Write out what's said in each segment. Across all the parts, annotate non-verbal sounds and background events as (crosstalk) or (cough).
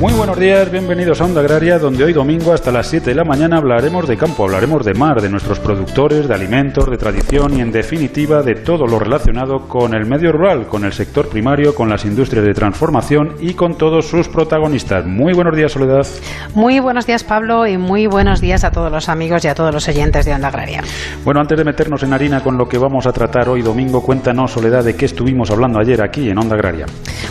Muy buenos días, bienvenidos a Onda Agraria, donde hoy domingo hasta las 7 de la mañana hablaremos de campo, hablaremos de mar, de nuestros productores, de alimentos, de tradición y en definitiva de todo lo relacionado con el medio rural, con el sector primario, con las industrias de transformación y con todos sus protagonistas. Muy buenos días, Soledad. Muy buenos días, Pablo, y muy buenos días a todos los amigos y a todos los oyentes de Onda Agraria. Bueno, antes de meternos en harina con lo que vamos a tratar hoy domingo, cuéntanos, Soledad, de qué estuvimos hablando ayer aquí en Onda Agraria.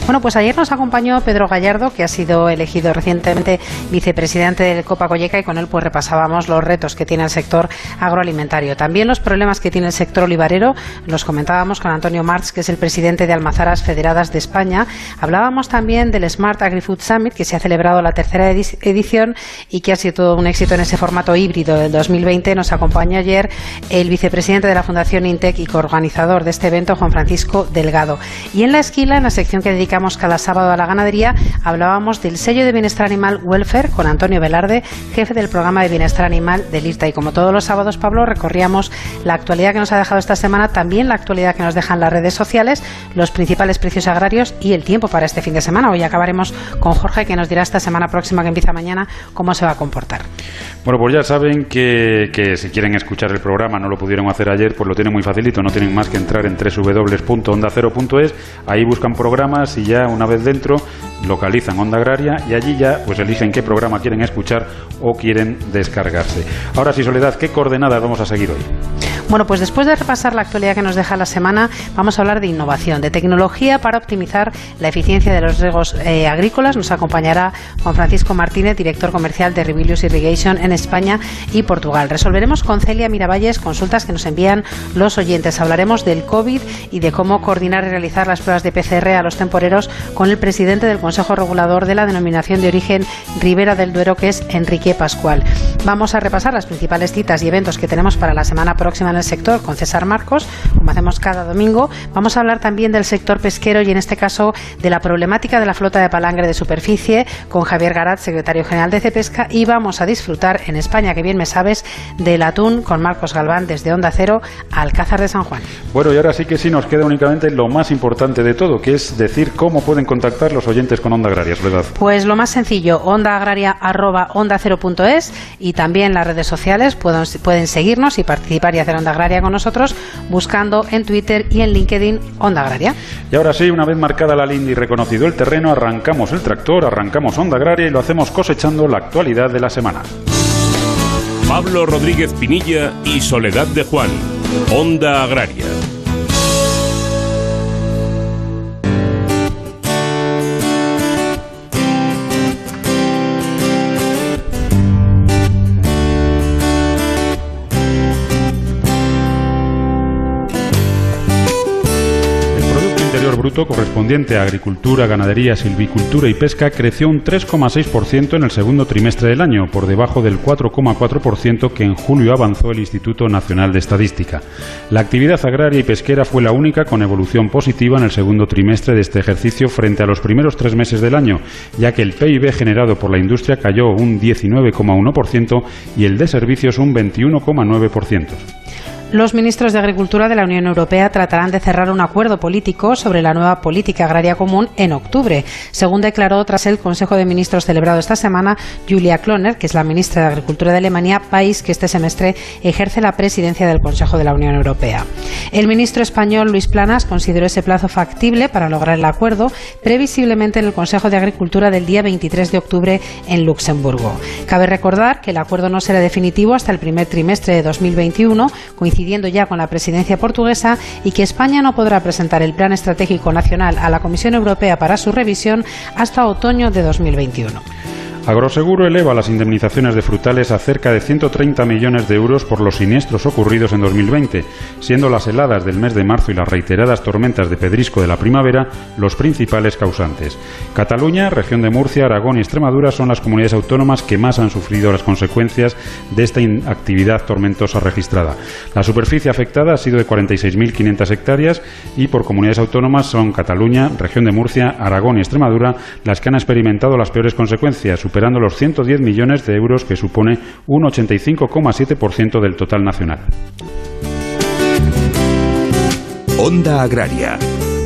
Bueno, pues ayer nos acompañó Pedro Gallardo, que ha sido elegido recientemente vicepresidente del Copa Colleca y con él pues repasábamos los retos que tiene el sector agroalimentario. También los problemas que tiene el sector olivarero los comentábamos con Antonio Marx, que es el presidente de Almazaras Federadas de España. Hablábamos también del Smart Agri-Food Summit, que se ha celebrado la tercera edición y que ha sido todo un éxito en ese formato híbrido del 2020. Nos acompañó ayer el vicepresidente de la Fundación Intec y coorganizador de este evento, Juan Francisco Delgado. Y en la esquila, en la sección que dedicamos cada sábado a la ganadería, hablábamos del sello de Bienestar Animal Welfare con Antonio Velarde, jefe del programa de Bienestar Animal del IRTA. Y como todos los sábados, Pablo, recorríamos la actualidad que nos ha dejado esta semana, también la actualidad que nos dejan las redes sociales, los principales precios agrarios y el tiempo para este fin de semana. Hoy acabaremos con Jorge, que nos dirá esta semana próxima que empieza mañana cómo se va a comportar. Bueno, pues ya saben que si quieren escuchar el programa, no lo pudieron hacer ayer, pues lo tienen muy facilito, no tienen más que entrar en www.ondacero.es, ahí buscan programas y ya una vez dentro localizan Onda Agraria y allí ya pues eligen qué programa quieren escuchar o quieren descargarse. Ahora sí, Soledad, ¿qué coordenadas vamos a seguir hoy? Bueno, pues después de repasar la actualidad que nos deja la semana, vamos a hablar de innovación, de tecnología para optimizar la eficiencia de los riegos eh, agrícolas. Nos acompañará Juan Francisco Martínez, director comercial de Revilius Irrigation en España y Portugal. Resolveremos con Celia Miravalles consultas que nos envían los oyentes. Hablaremos del COVID y de cómo coordinar y realizar las pruebas de PCR a los temporeros con el presidente del Consejo Regulador de la denominación de origen Ribera del Duero, que es Enrique Pascual. Vamos a repasar las principales citas y eventos que tenemos para la semana próxima en el sector con César Marcos, como hacemos cada domingo. Vamos a hablar también del sector pesquero y en este caso de la problemática de la flota de palangre de superficie con Javier Garat, secretario general de Cepesca, y vamos a disfrutar en España, que bien me sabes, del atún con Marcos Galván desde Onda Cero a Alcázar de San Juan. Bueno, y ahora sí que sí nos queda únicamente lo más importante de todo, que es decir cómo pueden contactar los oyentes con Onda Agraria, ¿verdad? Pues lo más sencillo, ondaagraria.onda0.es y también las redes sociales pueden, pueden seguirnos y participar y hacer Onda Agraria con nosotros buscando en Twitter y en LinkedIn Onda Agraria. Y ahora sí, una vez marcada la linda y reconocido el terreno, arrancamos el tractor, arrancamos Onda Agraria y lo hacemos cosechando la actualidad de la semana. Pablo Rodríguez Pinilla y Soledad de Juan, Onda Agraria. Bruto correspondiente a agricultura, ganadería, silvicultura y pesca creció un 3,6% en el segundo trimestre del año, por debajo del 4,4% que en julio avanzó el Instituto Nacional de Estadística. La actividad agraria y pesquera fue la única con evolución positiva en el segundo trimestre de este ejercicio frente a los primeros tres meses del año, ya que el PIB generado por la industria cayó un 19,1% y el de servicios un 21,9%. Los ministros de Agricultura de la Unión Europea tratarán de cerrar un acuerdo político sobre la nueva política agraria común en octubre, según declaró tras el Consejo de Ministros celebrado esta semana Julia Kloner, que es la ministra de Agricultura de Alemania, país que este semestre ejerce la presidencia del Consejo de la Unión Europea. El ministro español Luis Planas consideró ese plazo factible para lograr el acuerdo, previsiblemente en el Consejo de Agricultura del día 23 de octubre en Luxemburgo. Cabe recordar que el acuerdo no será definitivo hasta el primer trimestre de 2021, coincidiendo ya con la presidencia portuguesa y que España no podrá presentar el Plan Estratégico Nacional a la Comisión Europea para su revisión hasta otoño de 2021. Agroseguro eleva las indemnizaciones de frutales a cerca de 130 millones de euros por los siniestros ocurridos en 2020, siendo las heladas del mes de marzo y las reiteradas tormentas de pedrisco de la primavera los principales causantes. Cataluña, región de Murcia, Aragón y Extremadura son las comunidades autónomas que más han sufrido las consecuencias de esta actividad tormentosa registrada. La superficie afectada ha sido de 46.500 hectáreas y por comunidades autónomas son Cataluña, región de Murcia, Aragón y Extremadura las que han experimentado las peores consecuencias, superando los 110 millones de euros que supone un 85,7% del total nacional. Onda Agraria.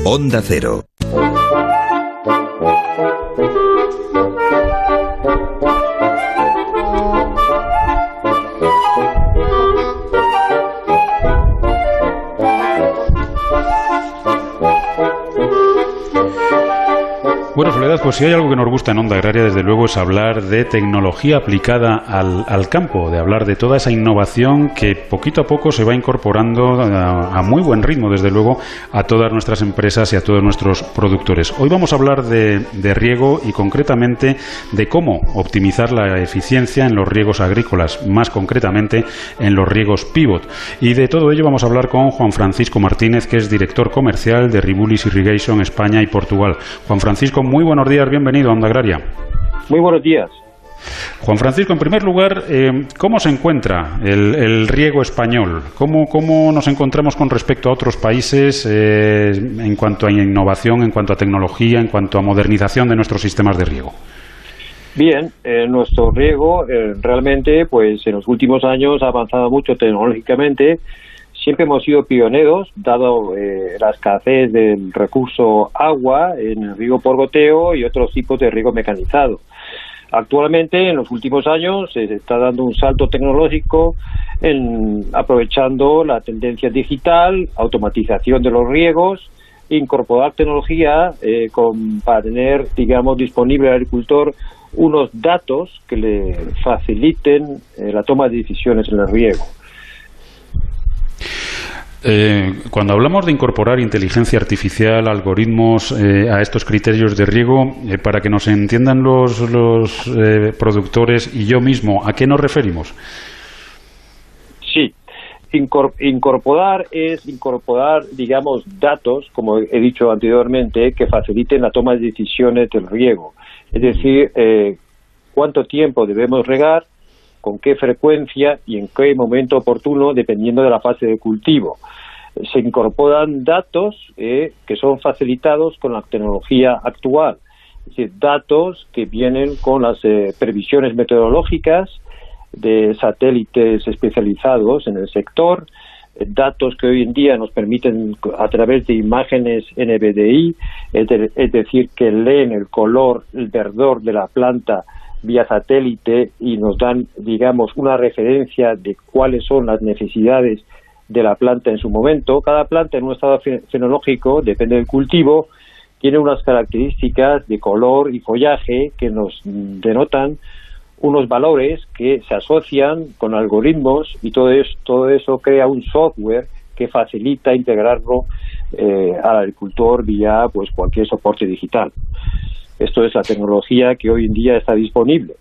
Onda Cero. Bueno, Soledad, pues si hay algo que nos gusta en Onda Agraria, desde luego, es hablar de tecnología aplicada al, campo, de hablar de toda esa innovación que poquito a poco se va incorporando a, muy buen ritmo, desde luego, a todas nuestras empresas y a todos nuestros productores. Hoy vamos a hablar de, de riego y concretamente de cómo optimizar la eficiencia en los riegos agrícolas, más concretamente en los riegos pivot. Y de todo ello vamos a hablar con Juan Francisco Martínez, que es director comercial de Ribulis Irrigation España y Portugal. Juan Francisco, muy buenos días, bienvenido a Onda Agraria. Muy buenos días. Juan Francisco, en primer lugar, eh, ¿cómo se encuentra el, riego español? ¿Cómo, ¿Cómo, nos encontramos con respecto a otros países eh, en cuanto a innovación, en cuanto a tecnología, en cuanto a modernización de nuestros sistemas de riego? Bien, eh, nuestro riego realmente, pues en los últimos años ha avanzado mucho tecnológicamente siempre hemos sido pioneros, dado eh, la escasez del recurso agua en el riego por goteo y otros tipos de riego mecanizado. Actualmente, en los últimos años, se está dando un salto tecnológico en, aprovechando la tendencia digital, automatización de los riegos, incorporar tecnología eh, con, para tener, digamos, disponible al agricultor unos datos que le faciliten eh, la toma de decisiones en el riego. Eh, cuando hablamos de incorporar inteligencia artificial, algoritmos eh, a estos criterios de riego, eh, para que nos entiendan los, los productores y yo mismo, ¿a qué nos referimos? Sí, incorporar es incorporar, digamos, datos, como he dicho anteriormente, que faciliten la toma de decisiones del riego. Es decir, cuánto tiempo debemos regar, con qué frecuencia y en qué momento oportuno, dependiendo de la fase de cultivo. Se incorporan datos eh, que son facilitados con la tecnología actual, es decir, datos que vienen con las eh, previsiones meteorológicas de satélites especializados en el sector, eh, datos que hoy en día nos permiten a través de imágenes NBDI, es decir, que leen el color, el verdor de la planta vía satélite y nos dan, digamos, una referencia de cuáles son las necesidades de la planta en su momento. Cada planta en un estado fenológico, depende del cultivo, tiene unas características de color y follaje que nos denotan unos valores que se asocian con algoritmos y todo eso, todo eso crea un software que facilita integrarlo eh, al agricultor vía pues cualquier soporte digital. Esto es la tecnología que hoy en día está disponible.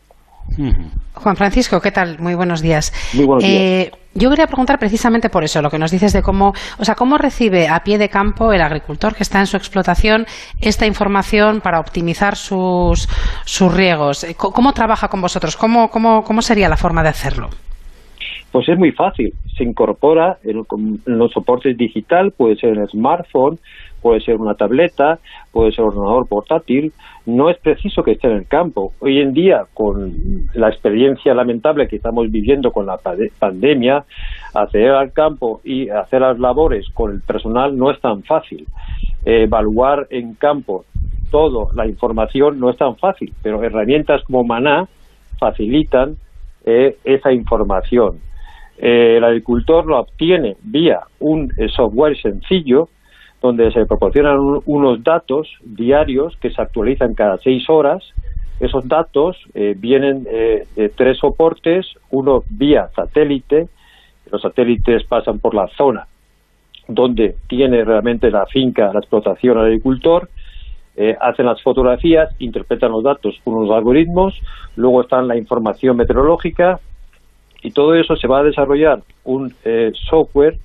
Juan Francisco, ¿qué tal? Muy buenos días. Muy buenos días. Eh, yo quería preguntar precisamente por eso, lo que nos dices de cómo, o sea, cómo recibe a pie de campo el agricultor que está en su explotación esta información para optimizar sus, sus riegos. Eh, ¿Cómo trabaja con vosotros? ¿Cómo, cómo, cómo sería la forma de hacerlo? Pues es muy fácil. Se incorpora en, los soportes digital, puede ser el smartphone, puede ser una tableta, puede ser un ordenador portátil, no es preciso que esté en el campo. Hoy en día, con la experiencia lamentable que estamos viviendo con la pandemia, acceder al campo y hacer las labores con el personal no es tan fácil. evaluar en campo toda la información no es tan fácil, pero herramientas como Maná facilitan eh, esa información. Eh, el agricultor lo obtiene vía un eh, software sencillo donde se proporcionan unos datos diarios que se actualizan cada seis horas. Esos datos eh, vienen de tres soportes, uno vía satélite, los satélites pasan por la zona donde tiene realmente la finca, la explotación al agricultor, eh, hacen las fotografías, interpretan los datos con unos algoritmos, luego está la información meteorológica y todo eso se va a desarrollar un software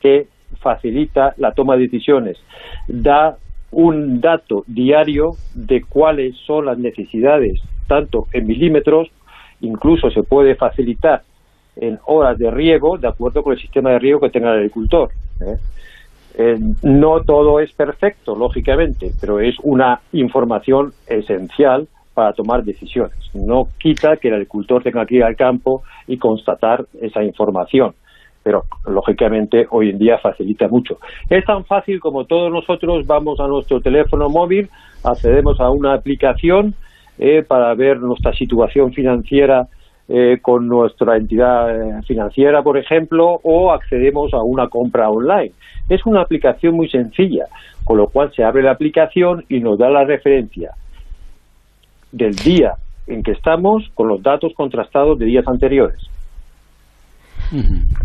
que facilita la toma de decisiones, da un dato diario de cuáles son las necesidades, tanto en milímetros, incluso se puede facilitar en horas de riego, de acuerdo con el sistema de riego que tenga el agricultor. ¿eh? Eh, no todo es perfecto, lógicamente, pero es una información esencial para tomar decisiones. No quita que el agricultor tenga que ir al campo y constatar esa información, pero lógicamente hoy en día facilita mucho. Es tan fácil como todos nosotros vamos a nuestro teléfono móvil, accedemos a una aplicación eh, para ver nuestra situación financiera eh, con nuestra entidad eh, financiera, por ejemplo, o accedemos a una compra online. Es una aplicación muy sencilla, con lo cual se abre la aplicación y nos da la referencia del día en que estamos con los datos contrastados de días anteriores.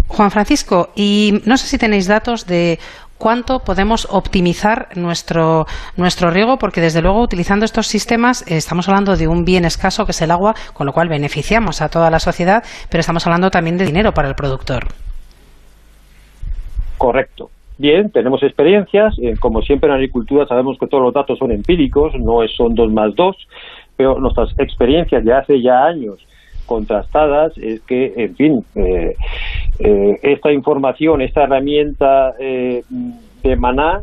Juan Francisco, y no sé si tenéis datos de cuánto podemos optimizar nuestro, nuestro riego, porque desde luego utilizando estos sistemas eh, estamos hablando de un bien escaso que es el agua, con lo cual beneficiamos a toda la sociedad, pero estamos hablando también de dinero para el productor. Correcto. Bien, tenemos experiencias. Eh, como siempre en agricultura sabemos que todos los datos son empíricos, no son dos más dos, pero nuestras experiencias de hace ya años contrastadas es que, en fin, eh, eh, esta información, esta herramienta eh, de maná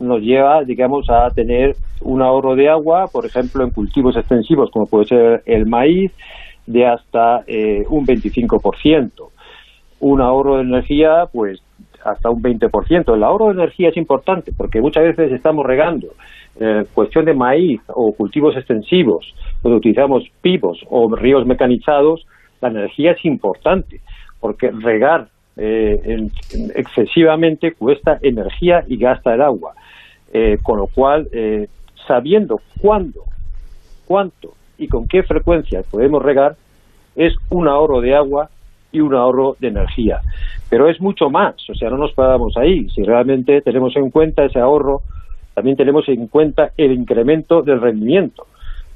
nos lleva, digamos, a tener un ahorro de agua, por ejemplo, en cultivos extensivos, como puede ser el maíz, de hasta un 25%. Un ahorro de energía, pues, hasta un 20%. El ahorro de energía es importante porque muchas veces estamos regando eh, cuestión de maíz o cultivos extensivos, donde utilizamos pivos o ríos mecanizados, la energía es importante, porque regar eh, excesivamente cuesta energía y gasta el agua. Eh, con lo cual, sabiendo cuándo, cuánto y con qué frecuencia podemos regar, es un ahorro de agua y un ahorro de energía. Pero es mucho más, o sea, no nos paramos ahí. Si realmente tenemos en cuenta ese ahorro también tenemos en cuenta el incremento del rendimiento,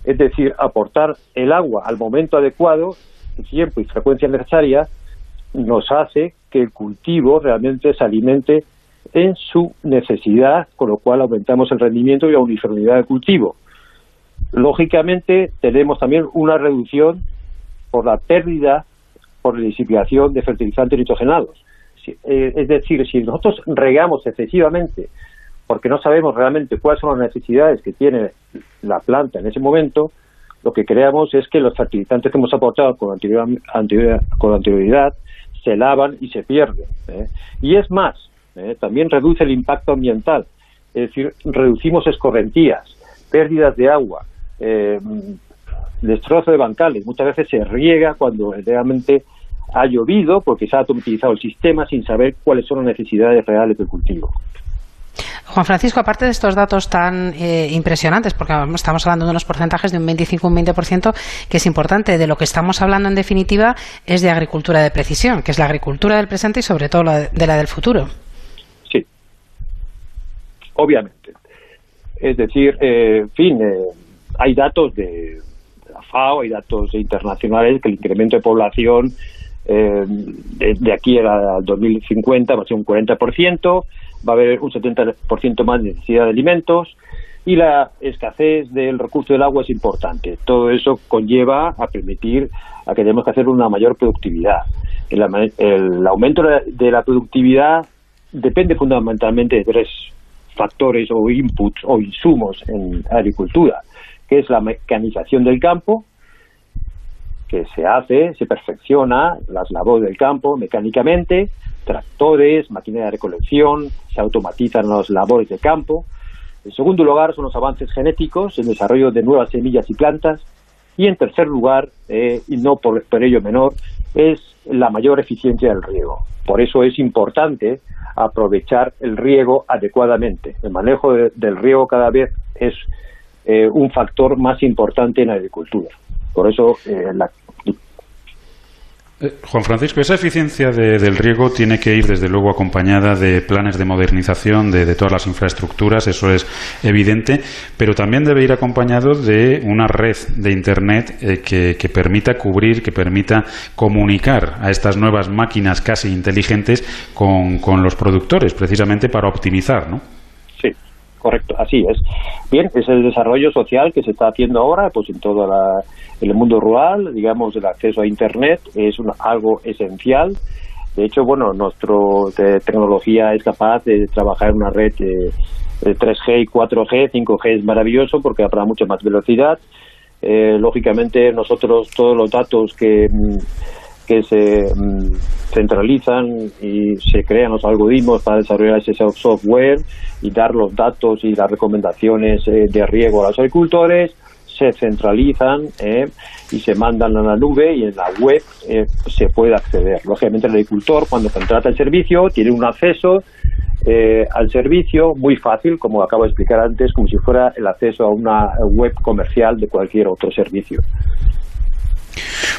es decir, aportar el agua al momento adecuado, el tiempo y frecuencia necesaria, nos hace que el cultivo realmente se alimente en su necesidad, con lo cual aumentamos el rendimiento y la uniformidad del cultivo. Lógicamente, tenemos también una reducción por la pérdida por la disipación de fertilizantes nitrogenados. Eh, es decir, si nosotros regamos excesivamente porque no sabemos realmente cuáles son las necesidades que tiene la planta en ese momento, lo que creamos es que los fertilizantes que hemos aportado con anterioridad, con anterioridad se lavan y se pierden. ¿eh? Y es más, ¿eh? también reduce el impacto ambiental, es decir, reducimos escorrentías, pérdidas de agua, eh, destrozo de bancales, muchas veces se riega cuando realmente ha llovido porque se ha automatizado el sistema sin saber cuáles son las necesidades reales del cultivo. Juan Francisco, aparte de estos datos tan eh, impresionantes, porque estamos hablando de unos porcentajes de un 25 un 20%, que es importante, de lo que estamos hablando en definitiva es de agricultura de precisión, que es la agricultura del presente y sobre todo la de, la del futuro. Sí, obviamente. Es decir, eh, en fin, eh, hay datos de la FAO, hay datos internacionales que el incremento de población de, de, aquí al 2050 va a ser un 40%, va a haber un 70% más de necesidad de alimentos y la escasez del recurso del agua es importante. Todo eso conlleva a permitir a que tenemos que hacer una mayor productividad. El, aumento de la productividad depende fundamentalmente de tres factores o inputs o insumos en agricultura, que es la mecanización del campo, que se hace, se perfecciona las labores del campo mecánicamente, tractores, maquinaria de recolección, se automatizan las labores de campo. En segundo lugar son los avances genéticos, el desarrollo de nuevas semillas y plantas. Y en tercer lugar, eh, y no por, ello menor, es la mayor eficiencia del riego. Por eso es importante aprovechar el riego adecuadamente. El manejo del riego cada vez es eh, un factor más importante en la agricultura. Por eso eh, la, eh, Juan Francisco, esa eficiencia del riego tiene que ir desde luego acompañada de planes de modernización de, todas las infraestructuras, eso es evidente, pero también debe ir acompañado de una red de Internet eh, que, permita cubrir, que permita comunicar a estas nuevas máquinas casi inteligentes con, con los productores, precisamente para optimizar, ¿no? Correcto, así es. Bien, es el desarrollo social que se está haciendo ahora, pues en todo el mundo rural, digamos, el acceso a Internet es algo esencial. De hecho, bueno, nuestra tecnología es capaz de trabajar en una red de, 3G y 4G, 5G es maravilloso porque habrá mucha más velocidad. eh, lógicamente nosotros todos los datos que, mm, que se mm, centralizan y se crean los algoritmos para desarrollar ese software y dar los datos y las recomendaciones eh, de riego a los agricultores, se centralizan eh, y se mandan a la nube y en la web eh, se puede acceder. Lógicamente el agricultor cuando contrata el servicio tiene un acceso eh, al servicio muy fácil, como acabo de explicar antes, como si fuera el acceso a una web comercial de cualquier otro servicio.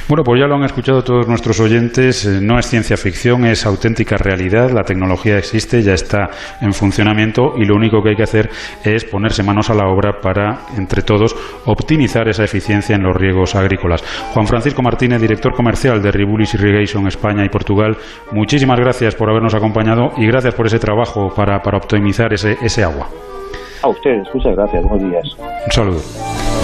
Bueno, pues ya lo han escuchado todos nuestros oyentes. Eh, no es ciencia ficción, es auténtica realidad. La tecnología existe, ya está en funcionamiento y lo único que hay que hacer es ponerse manos a la obra para, entre todos, optimizar esa eficiencia en los riegos agrícolas. Juan Francisco Martínez, director comercial de Ribulis Irrigation España y Portugal, muchísimas gracias por habernos acompañado y gracias por ese trabajo para, para optimizar ese, ese agua. A ustedes, muchas gracias, buenos días. Un saludo.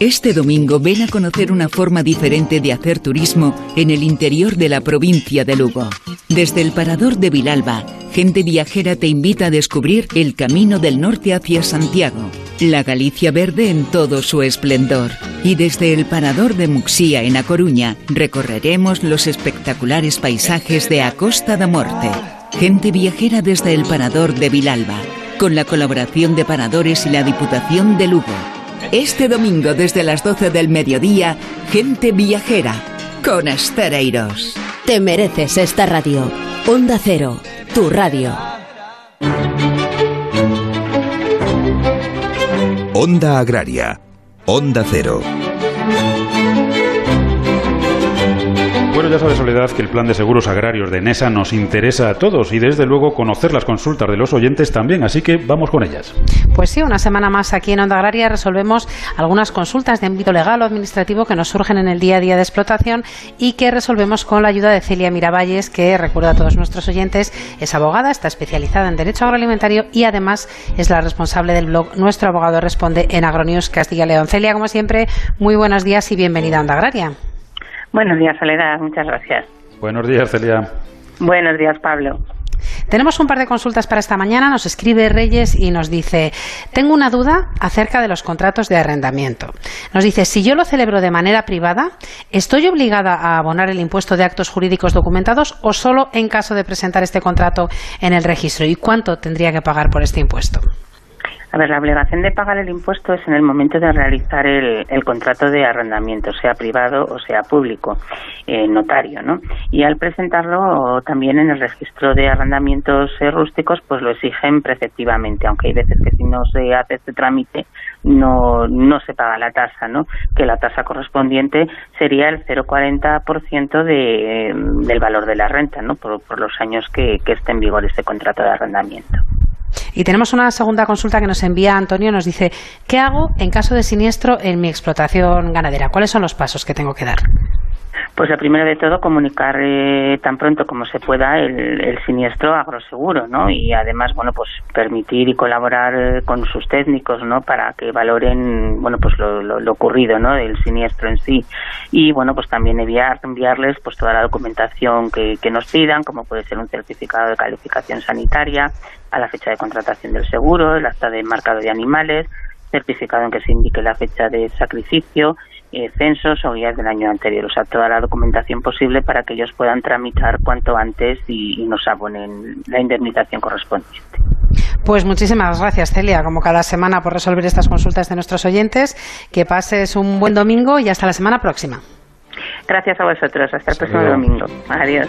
Este domingo ven a conocer una forma diferente de hacer turismo en el interior de la provincia de Lugo. Desde el parador de Vilalba, Gente Viajera te invita a descubrir el camino del norte hacia Santiago, la Galicia verde en todo su esplendor. Y desde el parador de Muxía en A Coruña recorreremos los espectaculares paisajes de Acosta da Morte. Gente Viajera desde el parador de Vilalba, con la colaboración de paradores y la Diputación de Lugo. Este domingo desde las 12 del mediodía, Gente Viajera, con Estereiros. Te mereces esta radio. Onda Cero, tu radio. Onda Agraria. Onda Cero. Bueno, ya sabe Soledad que el plan de seguros agrarios de NESA nos interesa a todos y desde luego conocer las consultas de los oyentes también, así que vamos con ellas. Pues sí, una semana más aquí en Onda Agraria resolvemos algunas consultas de ámbito legal o administrativo que nos surgen en el día a día de explotación y que resolvemos con la ayuda de Celia Miravalles, que recuerda a todos nuestros oyentes, es abogada, está especializada en derecho agroalimentario y además es la responsable del blog Nuestro Abogado Responde en Agronews Castilla León. Celia, como siempre, muy buenos días y bienvenida a Onda Agraria. Buenos días, Soledad. Muchas gracias. Buenos días, Celia. Buenos días, Pablo. Tenemos un par de consultas para esta mañana. Nos escribe Reyes y nos dice, tengo una duda acerca de los contratos de arrendamiento. Nos dice, si yo lo celebro de manera privada, ¿estoy obligada a abonar el impuesto de actos jurídicos documentados o solo en caso de presentar este contrato en el registro? ¿Y cuánto tendría que pagar por este impuesto? A ver, la obligación de pagar el impuesto es en el momento de realizar el, el contrato de arrendamiento, sea privado o sea público, eh, notario, ¿no? Y al presentarlo también en el registro de arrendamientos eh, rústicos, pues lo exigen preceptivamente, aunque hay veces que si no se hace este trámite no, no se paga la tasa, ¿no? Que la tasa correspondiente sería el 0,40% de, del valor de la renta, ¿no? Por, por los años que, que esté en vigor este contrato de arrendamiento. Y tenemos una segunda consulta que nos envía Antonio. Nos dice, ¿qué hago en caso de siniestro en mi explotación ganadera? ¿Cuáles son los pasos que tengo que dar? Pues lo primero de todo, comunicar eh, tan pronto como se pueda el, el, siniestro agroseguro, ¿no? Y además, bueno, pues permitir y colaborar eh, con sus técnicos, ¿no? Para que valoren, bueno, pues lo, lo, ocurrido, ¿no? Del siniestro en sí. Y, bueno, pues también enviar, enviarles pues toda la documentación que, que nos pidan, como puede ser un certificado de calificación sanitaria, a la fecha de contratación del seguro, el acta de marcado de animales, certificado en que se indique la fecha de sacrificio, eh, censos o guías del año anterior, o sea, toda la documentación posible para que ellos puedan tramitar cuanto antes y, y nos abonen la indemnización correspondiente. Pues muchísimas gracias, Celia, como cada semana, por resolver estas consultas de nuestros oyentes. Que pases un buen domingo y hasta la semana próxima. Gracias a vosotros. Hasta el próximo domingo. Adiós.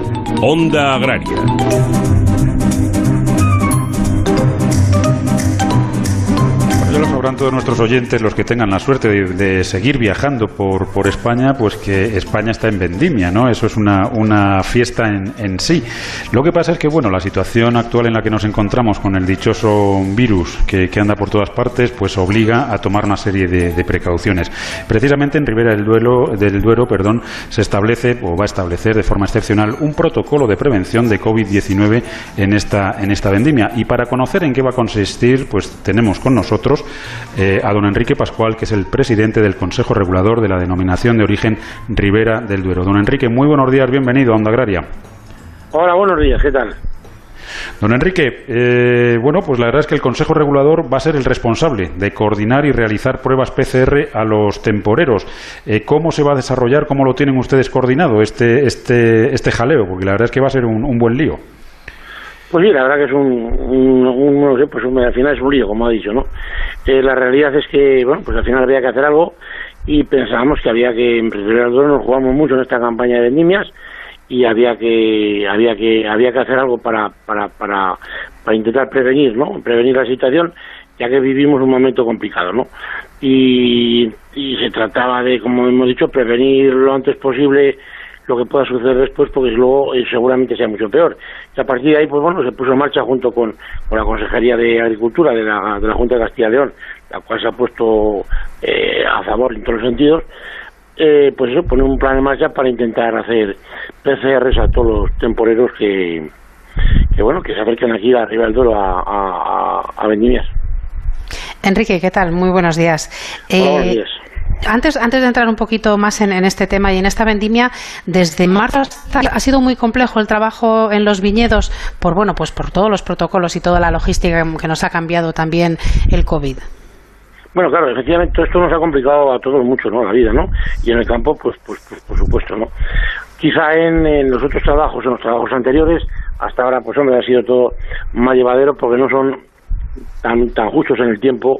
Onda Agraria. Sabrán todos nuestros oyentes, los que tengan la suerte de, seguir viajando por, España, pues que España está en vendimia, ¿no? Eso es una, una fiesta en, sí. Lo que pasa es que, bueno, la situación actual en la que nos encontramos con el dichoso virus que, anda por todas partes, pues obliga a tomar una serie de, precauciones. Precisamente en Ribera del, Duero, del Duero perdón, se establece, o va a establecer de forma excepcional, un protocolo de prevención de COVID-19 en esta, en esta vendimia. Y para conocer en qué va a consistir, pues tenemos con nosotros eh, a don Enrique Pascual, que es el presidente del Consejo Regulador de la denominación de origen Ribera del Duero. Don Enrique, muy buenos días, bienvenido a Onda Agraria. Hola, buenos días, ¿qué tal? Don Enrique, eh, bueno, pues la verdad es que el Consejo Regulador va a ser el responsable de coordinar y realizar pruebas PCR a los temporeros. Eh, ¿Cómo se va a desarrollar, cómo lo tienen ustedes coordinado este, este, este jaleo? Porque la verdad es que va a ser un buen lío. Pues sí, la verdad que es un, un, no sé, pues al final es un lío, como ha dicho, ¿no? Eh, la realidad es que, bueno, pues al final había que hacer algo y pensábamos que había que, en nos jugamos mucho en esta campaña de vendimias y había que, había que, había que hacer algo para, para, para, para intentar prevenir, ¿no? Prevenir la situación, ya que vivimos un momento complicado, ¿no? Y, y se trataba de, como hemos dicho, prevenir lo antes posible lo que pueda suceder después, porque luego eh, seguramente sea mucho peor. Y a partir de ahí, pues bueno, se puso en marcha junto con, la Consejería de Agricultura de la, de la Junta de Castilla y León, la cual se ha puesto eh, a favor en todos los sentidos, eh, pues eso, pone un plan en marcha para intentar hacer PCRs a todos los temporeros que, que bueno, que se acerquen aquí arriba del Duero a, a, a Vendimias. Enrique, ¿qué tal? Muy buenos días. buenos días. Antes, antes de entrar un poquito más en, este tema y en esta vendimia, desde marzo ha sido muy complejo el trabajo en los viñedos por bueno, pues por todos los protocolos y toda la logística que nos ha cambiado también el COVID. Bueno, claro, efectivamente esto nos ha complicado a todos mucho, ¿no? La vida, ¿no? Y en el campo, pues, pues, pues por supuesto, ¿no? Quizá en, en, los otros trabajos, en los trabajos anteriores, hasta ahora, pues hombre, ha sido todo más llevadero porque no son tan, tan justos en el tiempo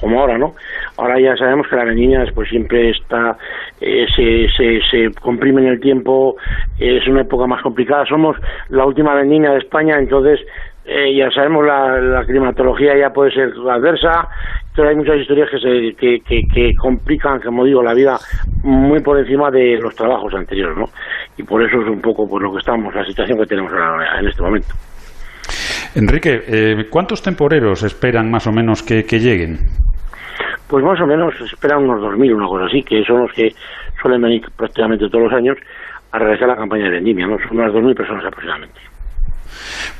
como ahora, ¿no? Ahora ya sabemos que la vendimia pues siempre está, eh, se, se, se comprime en el tiempo, es una época más complicada. Somos la última vendimia de España, entonces eh, ya sabemos la, climatología ya puede ser adversa, pero hay muchas historias que, se, que, que, que, complican, como digo, la vida muy por encima de los trabajos anteriores, ¿no? Y por eso es un poco por lo que estamos, la situación que tenemos ahora en este momento. Enrique, eh, ¿cuántos temporeros esperan más o menos que, lleguen? Pues más o menos esperan unos 2.000, una cosa así, que son los que suelen venir prácticamente todos los años a realizar la campaña de vendimia, ¿no? Son unas 2.000 personas aproximadamente.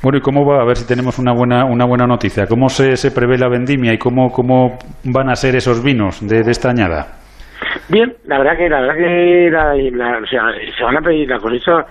Bueno, ¿y cómo va? A ver si tenemos una buena, una buena noticia. ¿Cómo se, se prevé la vendimia y cómo, cómo van a ser esos vinos de, esta añada? Bien, la verdad que la verdad que la, se van a pedir la cosecha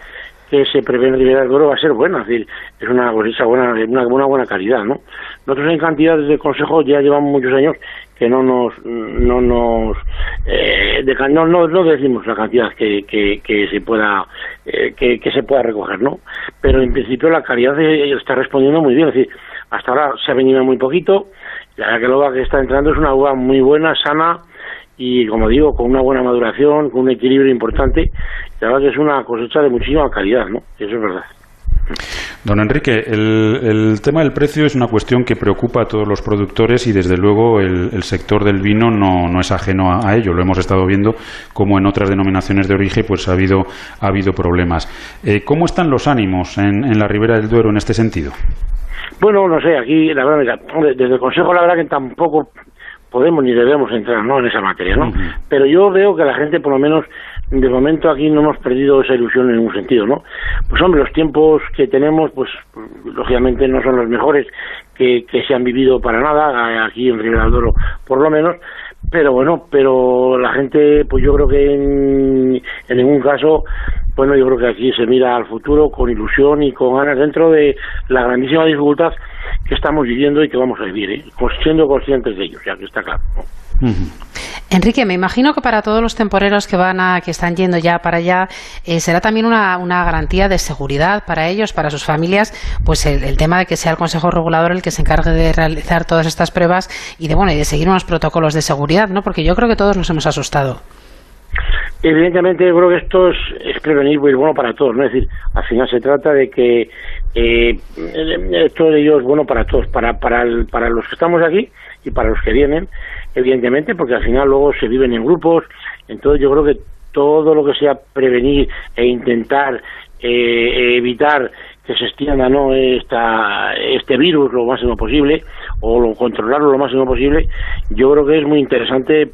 que se prevé en Ribera del Duero va a ser buena, es decir, es una cosecha buena, una, una buena calidad, ¿no? Nosotros en cantidades de consejo ya llevamos muchos años que no nos no nos eh, no, no, decimos la cantidad que, que, se pueda eh, que, que, se pueda recoger no pero en principio la calidad está respondiendo muy bien es decir hasta ahora se ha venido muy poquito la verdad que la que está entrando es una uva muy buena sana y como digo, con una buena maduración, con un equilibrio importante, la verdad que es una cosecha de muchísima calidad, ¿no? Eso es verdad. Don Enrique, el, tema del precio es una cuestión que preocupa a todos los productores y desde luego el, sector del vino no, no es ajeno a, ello. Lo hemos estado viendo como en otras denominaciones de origen pues ha habido, ha habido problemas. Eh, ¿Cómo están los ánimos en, en la Ribera del Duero en este sentido? Bueno, no sé, aquí la verdad, desde el Consejo la verdad que tampoco podemos ni debemos entrar ¿no? en esa materia, ¿no? Pero yo veo que la gente, por lo menos, de momento aquí no hemos perdido esa ilusión en ningún sentido, ¿no? Pues hombre, los tiempos que tenemos, pues lógicamente no son los mejores que, que se han vivido para nada, aquí en Ribera del Duero por lo menos, pero bueno, pero la gente, pues yo creo que en, en ningún caso, bueno, yo creo que aquí se mira al futuro con ilusión y con ganas dentro de la grandísima dificultad que estamos viviendo y que vamos a vivir, ¿eh? siendo conscientes de ello, ya que está claro. Enrique, me imagino que para todos los temporeros que van a, que están yendo ya para allá, eh, será también una, una, garantía de seguridad para ellos, para sus familias, pues el, tema de que sea el Consejo Regulador el que se encargue de realizar todas estas pruebas y de bueno y de seguir unos protocolos de seguridad, ¿no? Porque yo creo que todos nos hemos asustado. Evidentemente, yo creo que esto es, es prevenir muy bueno para todos, ¿no? Es decir, al final se trata de que eh, esto de ello es bueno para todos, para, para los que estamos aquí y para los que vienen, evidentemente, porque al final luego se viven en grupos, entonces yo creo que todo lo que sea prevenir e intentar eh, evitar que se extienda no esta, este virus lo máximo posible o controlarlo lo máximo posible yo creo que es muy interesante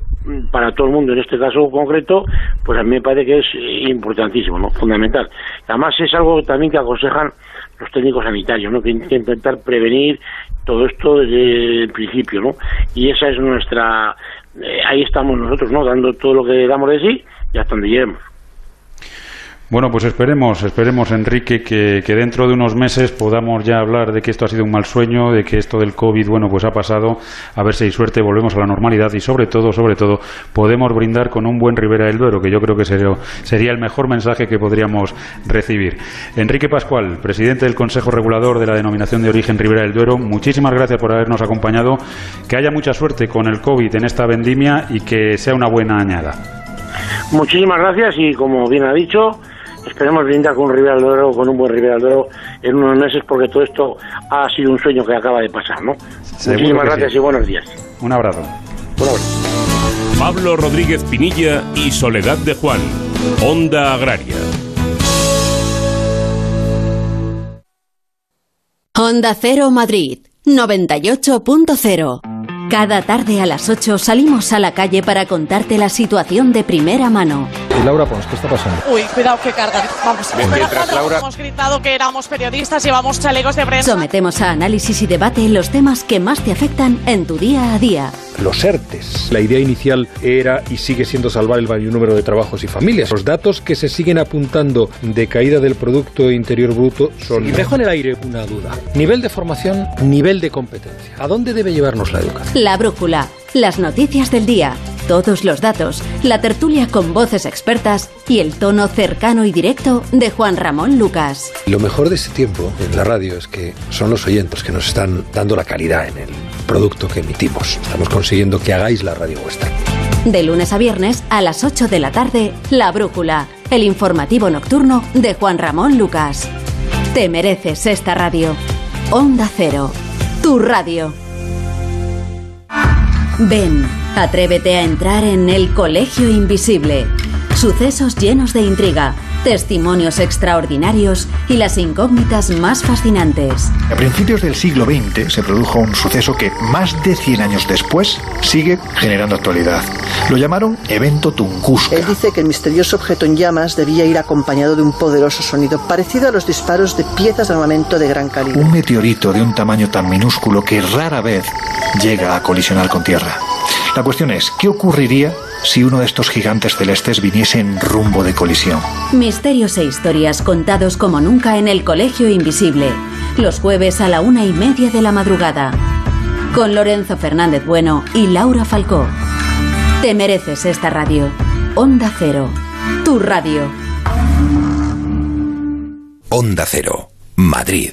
para todo el mundo. En este caso concreto pues a mí me parece que es importantísimo no fundamental. Además es algo también que aconsejan los técnicos sanitarios no que, intentar prevenir todo esto desde el principio no y esa es nuestra eh, ahí estamos nosotros no dando todo lo que damos de sí y hasta donde lleguemos bueno, pues esperemos, esperemos, Enrique, que, dentro de unos meses podamos ya hablar de que esto ha sido un mal sueño, de que esto del COVID, bueno, pues ha pasado, a ver si hay suerte, volvemos a la normalidad y sobre todo, sobre todo, podemos brindar con un buen Ribera del Duero, que yo creo que sería, sería el mejor mensaje que podríamos recibir. Enrique Pascual, presidente del Consejo Regulador de la Denominación de Origen Ribera del Duero, muchísimas gracias por habernos acompañado, que haya mucha suerte con el COVID en esta vendimia y que sea una buena añada. Muchísimas gracias y como bien ha dicho, esperemos brindar con un Ribera del Duero, con un buen Ribera del Duero en unos meses, porque todo esto ha sido un sueño que acaba de pasar, ¿no? Muchísimas gracias y buenos días. Un abrazo. Un abrazo. Pablo Rodríguez Pinilla y Soledad de Juan, Onda Agraria. Onda Cero Madrid, 98.0. Cada tarde a las 8 salimos a la calle para contarte la situación de primera mano. Y Laura Pons, ¿qué está pasando? Uy, cuidado que cargan. Vamos. Mientras Laura... Hemos gritado que éramos periodistas, llevamos chalecos de prensa. Sometemos a análisis y debate los temas que más te afectan en tu día a día. Los ERTES. La idea inicial era y sigue siendo salvar el mayor número de trabajos y familias. Los datos que se siguen apuntando de caída del Producto Interior Bruto son... Y dejo en el aire una duda. Nivel de formación, nivel de competencia. ¿A dónde debe llevarnos la educación? La brújula, las noticias del día, todos los datos, la tertulia con voces expertas y el tono cercano y directo de Juan Ramón Lucas. Lo mejor de este tiempo en la radio es que son los oyentes que nos están dando la calidad en el producto que emitimos. Estamos consiguiendo que hagáis la radio vuestra. De lunes a viernes a las 8 de la tarde, La Brújula, el informativo nocturno de Juan Ramón Lucas. Te mereces esta radio. Onda Cero, tu radio. Ven, atrévete a entrar en el Colegio Invisible. Sucesos llenos de intriga, testimonios extraordinarios y las incógnitas más fascinantes. A principios del siglo XX se produjo un suceso que más de 100 años después sigue generando actualidad. Lo llamaron evento Tunguska. Él dice que el misterioso objeto en llamas debía ir acompañado de un poderoso sonido parecido a los disparos de piezas de armamento de gran calibre. Un meteorito de un tamaño tan minúsculo que rara vez llega a colisionar con Tierra. La cuestión es, ¿qué ocurriría si uno de estos gigantes celestes viniese en rumbo de colisión? Misterios e historias contados como nunca en el Colegio Invisible. Los jueves a la una y media de la madrugada. Con Lorenzo Fernández Bueno y Laura Falcó. Te mereces esta radio. Onda Cero. Tu radio. Onda Cero. Madrid.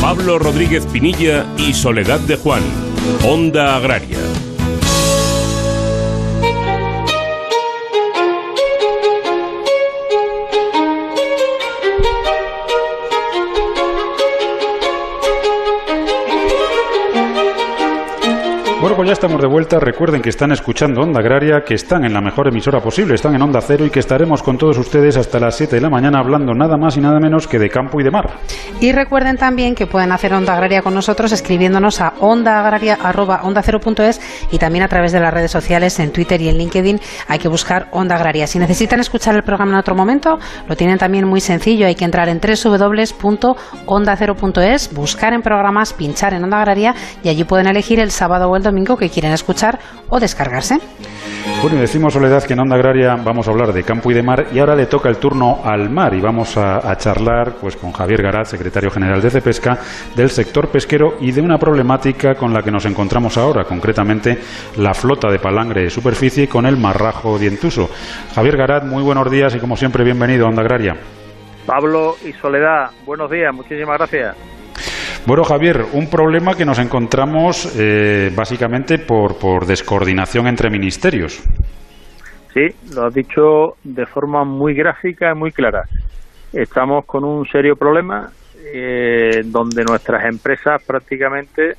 Pablo Rodríguez Pinilla y Soledad de Juan, Onda Agraria. Bueno, embargo, ya estamos de vuelta. Recuerden que están escuchando Onda Agraria, que están en la mejor emisora posible, están en Onda Cero y que estaremos con todos ustedes hasta las 7 de la mañana hablando nada más y nada menos que de campo y de mar. Y recuerden también que pueden hacer Onda Agraria con nosotros escribiéndonos a ondaagraria.es y también a través de las redes sociales en Twitter y en LinkedIn hay que buscar Onda Agraria. Si necesitan escuchar el programa en otro momento, lo tienen también muy sencillo. Hay que entrar en www.ondacero.es, buscar en programas, pinchar en Onda Agraria y allí pueden elegir el sábado o el domingo que quieren escuchar o descargarse. Bueno, y decimos Soledad que en Onda Agraria vamos a hablar de campo y de mar y ahora le toca el turno al mar y vamos a, a charlar pues con Javier Garat, secretario general de CEPESCA, del sector pesquero y de una problemática con la que nos encontramos ahora, concretamente la flota de palangre de superficie con el marrajo dientuso. Javier Garat, muy buenos días y como siempre bienvenido a Onda Agraria. Pablo y Soledad, buenos días, muchísimas gracias. Bueno, Javier, un problema que nos encontramos eh, básicamente por, por descoordinación entre ministerios. Sí, lo has dicho de forma muy gráfica y muy clara. Estamos con un serio problema eh, donde nuestras empresas prácticamente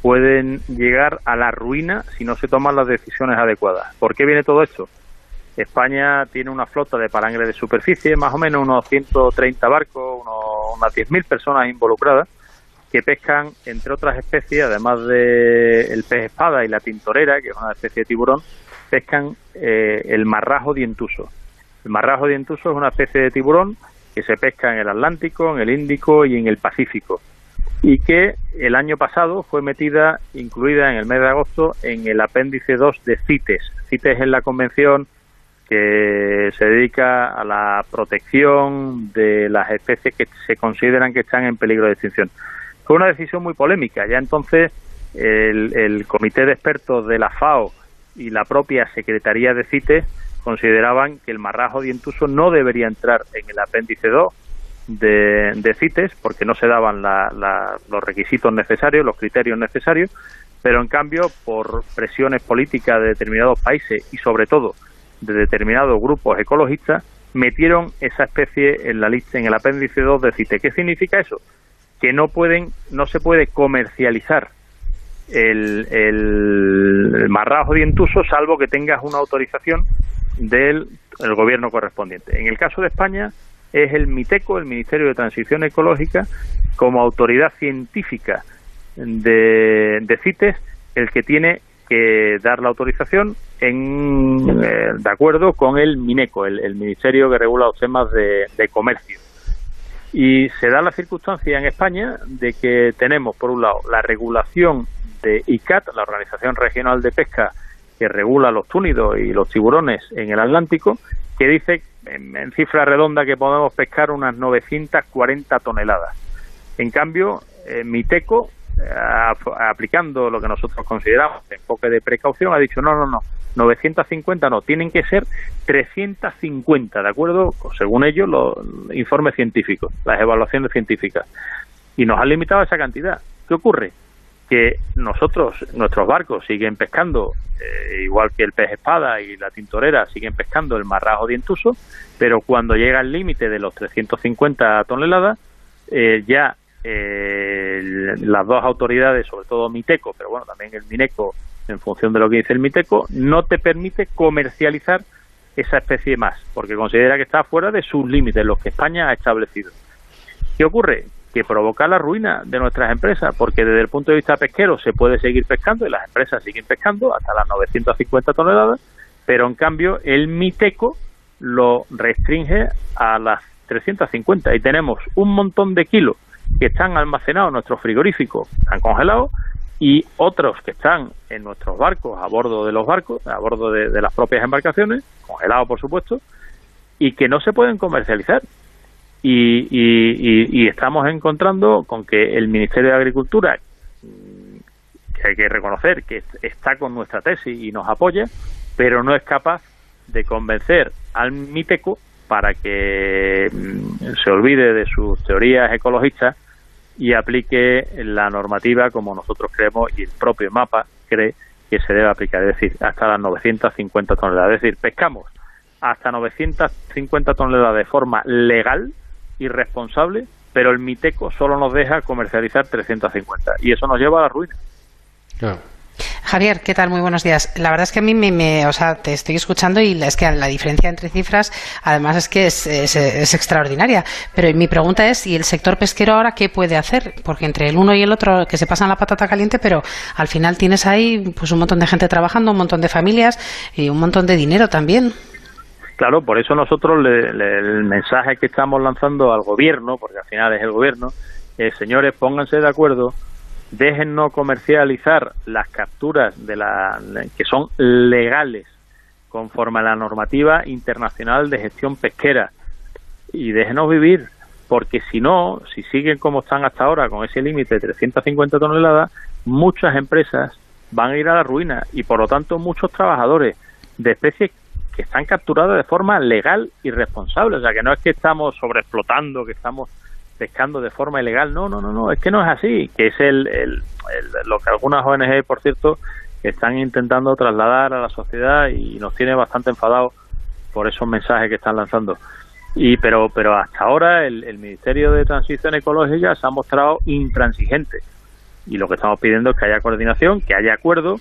pueden llegar a la ruina si no se toman las decisiones adecuadas. ¿Por qué viene todo esto? España tiene una flota de palangre de superficie, más o menos unos 130 barcos, unos, unas 10.000 personas involucradas, que pescan, entre otras especies, además del el pez espada y la tintorera, que es una especie de tiburón, pescan eh, el marrajo dientuso. El marrajo dientuso es una especie de tiburón que se pesca en el Atlántico, en el Índico y en el Pacífico y que el año pasado fue metida, incluida en el mes de agosto, en el apéndice 2 de CITES. CITES es la convención que se dedica a la protección de las especies que se consideran que están en peligro de extinción. Fue una decisión muy polémica. Ya entonces el, comité de expertos de la FAO y la propia Secretaría de CITES consideraban que el marrajo dientuso no debería entrar en el apéndice 2 de, CITES porque no se daban los requisitos necesarios, los criterios necesarios, pero en cambio por presiones políticas de determinados países y sobre todo de determinados grupos ecologistas metieron esa especie en la lista en el apéndice 2 de CITES. ¿Qué significa eso? Que no pueden, no se puede comercializar el, el, marrajo dientuso salvo que tengas una autorización del el gobierno correspondiente. En el caso de España es el MITECO, el Ministerio de Transición Ecológica, como autoridad científica de, de CITES, el que tiene que dar la autorización en, eh, de acuerdo con el MINECO, el, el, Ministerio que regula los temas de, de comercio. Y se da la circunstancia en España de que tenemos, por un lado, la regulación de ICAT, la Organización Regional de Pesca, que regula los túnidos y los tiburones en el Atlántico, que dice en, cifra redonda que podemos pescar unas 940 toneladas. En cambio, Miteco, eh, aplicando lo que nosotros consideramos enfoque de precaución, ha dicho no, no, no, 950 no, tienen que ser 350, ¿de acuerdo? Según ellos, los informes científicos, las evaluaciones científicas. Y nos han limitado a esa cantidad. ¿Qué ocurre? Que nosotros, nuestros barcos siguen pescando, eh, igual que el pez espada y la tintorera, siguen pescando el marrajo dientuso, pero cuando llega el límite de los 350 toneladas, eh, ya eh, las dos autoridades, sobre todo Miteco, pero bueno, también el Mineco en función de lo que dice el MITECO, no te permite comercializar esa especie más, porque considera que está fuera de sus límites, los que España ha establecido. ¿Qué ocurre? Que provoca la ruina de nuestras empresas, porque desde el punto de vista pesquero se puede seguir pescando y las empresas siguen pescando hasta las 950 toneladas, pero en cambio el MITECO lo restringe a las 350 y tenemos un montón de kilos que están almacenados en nuestros frigoríficos, están congelados, y otros que están en nuestros barcos, a bordo de los barcos, a bordo de, las propias embarcaciones, congelados por supuesto, y que no se pueden comercializar. Y, y, estamos encontrando con que el Ministerio de Agricultura, mm, que hay que reconocer que está con nuestra tesis y nos apoya, pero no es capaz de convencer al MITECO para que mm, se olvide de sus teorías ecologistas y aplique la normativa como nosotros creemos y el propio mapa cree que se debe aplicar, es decir, hasta las 950 toneladas. Es decir, pescamos hasta 950 toneladas de forma legal y responsable, pero el MITECO solo nos deja comercializar 350 y eso nos lleva a la ruina. Javier, ¿qué tal? Muy buenos días. La verdad es que a mí me, o sea, te estoy escuchando y es que la diferencia entre cifras, además es que es, extraordinaria. Pero mi pregunta es, ¿y el sector pesquero ahora qué puede hacer? Porque entre el uno y el otro que se pasan la patata caliente, pero al final tienes ahí pues un montón de gente trabajando, un montón de familias y un montón de dinero también. Claro, por eso nosotros el mensaje que estamos lanzando al gobierno, porque al final es el gobierno, es señores, pónganse de acuerdo dejen no comercializar las capturas de la, que son legales conforme a la normativa internacional de gestión pesquera. Y déjenos vivir porque si no, si siguen como están hasta ahora con ese límite de 350 toneladas, muchas empresas van a ir a la ruina. Y por lo tanto muchos trabajadores de especies que están capturadas de forma legal y responsable, o sea que no es que estamos sobreexplotando, que estamos pescando de forma ilegal. No, no, no, no, es que no es así, que es el, el, lo que algunas ONG, por cierto, están intentando trasladar a la sociedad y nos tiene bastante enfadados por esos mensajes que están lanzando. Y pero pero hasta ahora el, el Ministerio de Transición Ecológica se ha mostrado intransigente y lo que estamos pidiendo es que haya coordinación, que haya acuerdo,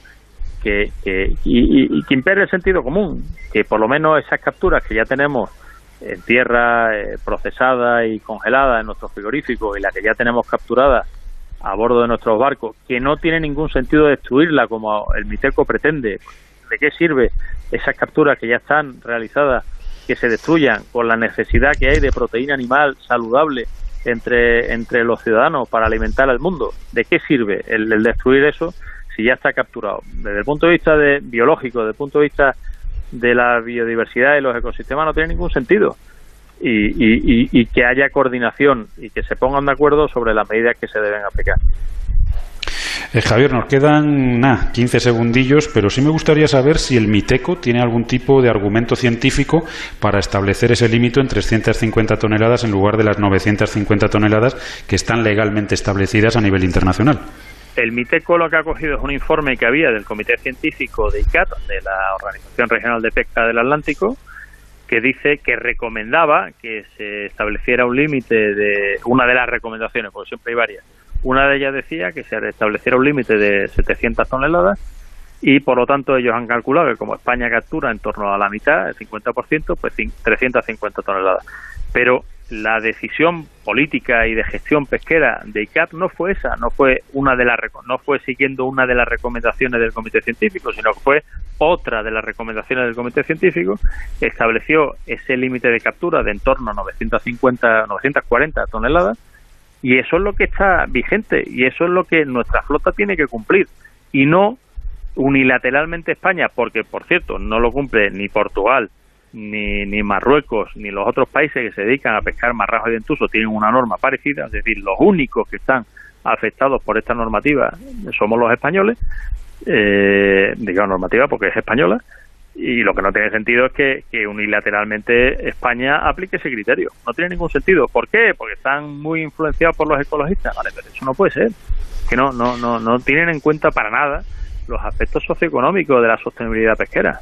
que, que y que impere el sentido común, que por lo menos esas capturas que ya tenemos en tierra eh, procesada y congelada en nuestros frigoríficos y la que ya tenemos capturada a bordo de nuestros barcos, que no tiene ningún sentido destruirla como el MITECO pretende. ¿De qué sirve esas capturas que ya están realizadas que se destruyan con la necesidad que hay de proteína animal saludable entre, entre los ciudadanos para alimentar al mundo? ¿De qué sirve el, el destruir eso si ya está capturado? Desde el punto de vista de, biológico, desde el punto de vista de la biodiversidad y los ecosistemas no tiene ningún sentido. Y, y, que haya coordinación y que se pongan de acuerdo sobre las medidas que se deben aplicar. Eh, Javier, nos quedan nada, 15 segundillos, pero sí me gustaría saber si el MITECO tiene algún tipo de argumento científico para establecer ese límite en 350 toneladas en lugar de las 950 toneladas que están legalmente establecidas a nivel internacional. El MITECO lo que ha cogido es un informe que había del Comité Científico de ICAT, de la Organización Regional de Pesca del Atlántico, que dice que recomendaba que se estableciera un límite de una de las recomendaciones, porque siempre hay varias. Una de ellas decía que se estableciera un límite de 700 toneladas y por lo tanto ellos han calculado que como España captura en torno a la mitad, el 50%, pues 350 toneladas. Pero la decisión política y de gestión pesquera de ICAP no fue esa, no fue una de las no fue siguiendo una de las recomendaciones del comité científico, sino que fue otra de las recomendaciones del comité científico, estableció ese límite de captura de en torno a 950 940 toneladas y eso es lo que está vigente y eso es lo que nuestra flota tiene que cumplir y no unilateralmente España, porque por cierto, no lo cumple ni Portugal ni, ni Marruecos ni los otros países que se dedican a pescar marrajo y dentuso tienen una norma parecida, es decir, los únicos que están afectados por esta normativa somos los españoles, eh, digamos normativa porque es española, y lo que no tiene sentido es que, unilateralmente España aplique ese criterio. No tiene ningún sentido. ¿Por qué? Porque están muy influenciados por los ecologistas. Vale, pero eso no puede ser. Que no, no, no, no tienen en cuenta para nada los aspectos socioeconómicos de la sostenibilidad pesquera.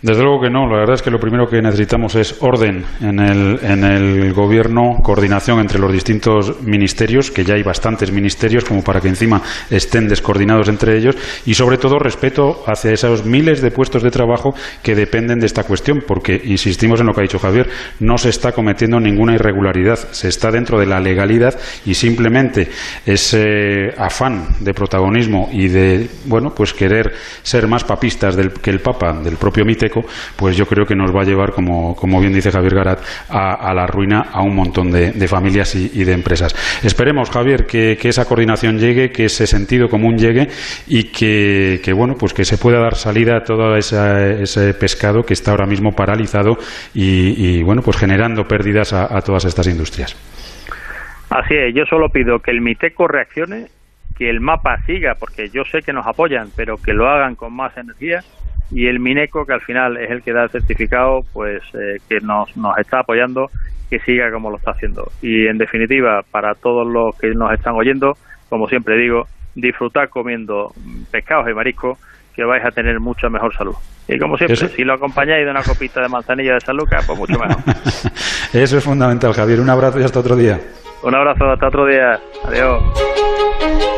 Desde luego que no. La verdad es que lo primero que necesitamos es orden en el, en el gobierno, coordinación entre los distintos ministerios, que ya hay bastantes ministerios como para que encima estén descoordinados entre ellos, y sobre todo respeto hacia esos miles de puestos de trabajo que dependen de esta cuestión, porque insistimos en lo que ha dicho Javier, no se está cometiendo ninguna irregularidad, se está dentro de la legalidad y simplemente ese afán de protagonismo y de bueno pues querer ser más papistas del, que el Papa del propio MITE pues yo creo que nos va a llevar, como, como bien dice Javier Garat, a, la ruina a un montón de, familias y, de empresas. Esperemos, Javier, que, esa coordinación llegue, que ese sentido común llegue y que, bueno, pues que se pueda dar salida a todo ese pescado que está ahora mismo paralizado y, bueno, pues generando pérdidas a, a todas estas industrias. Así es, yo solo pido que el MITECO reaccione, que el mapa siga, porque yo sé que nos apoyan, pero que lo hagan con más energía y el Mineco, que al final es el que da el certificado, pues eh, que nos, nos está apoyando, que siga como lo está haciendo. Y en definitiva, para todos los que nos están oyendo, como siempre digo, disfrutar comiendo pescados y mariscos, que vais a tener mucha mejor salud. Y como siempre, si lo acompañáis de una copita de manzanilla de San Lucas, pues mucho mejor. (laughs) Eso es fundamental, Javier. Un abrazo y hasta otro día. Un abrazo, hasta otro día. Adiós.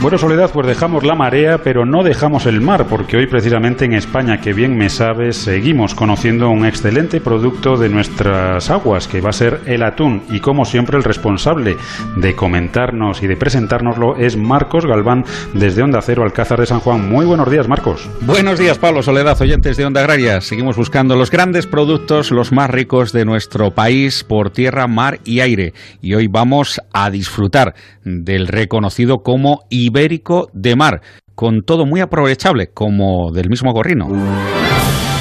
Bueno, Soledad, pues dejamos la marea, pero no dejamos el mar, porque hoy precisamente en España, que bien me sabes, seguimos conociendo un excelente producto de nuestras aguas, que va a ser el atún. Y como siempre, el responsable de comentarnos y de presentárnoslo es Marcos Galván, desde Onda Cero, Alcázar de San Juan. Muy buenos días, Marcos. Buenos días, Pablo Soledad, oyentes de Onda Agraria. Seguimos buscando los grandes productos, los más ricos de nuestro país, por tierra, mar y aire. Y hoy vamos a disfrutar del reconocido como ibérico de mar, con todo muy aprovechable, como del mismo gorrino.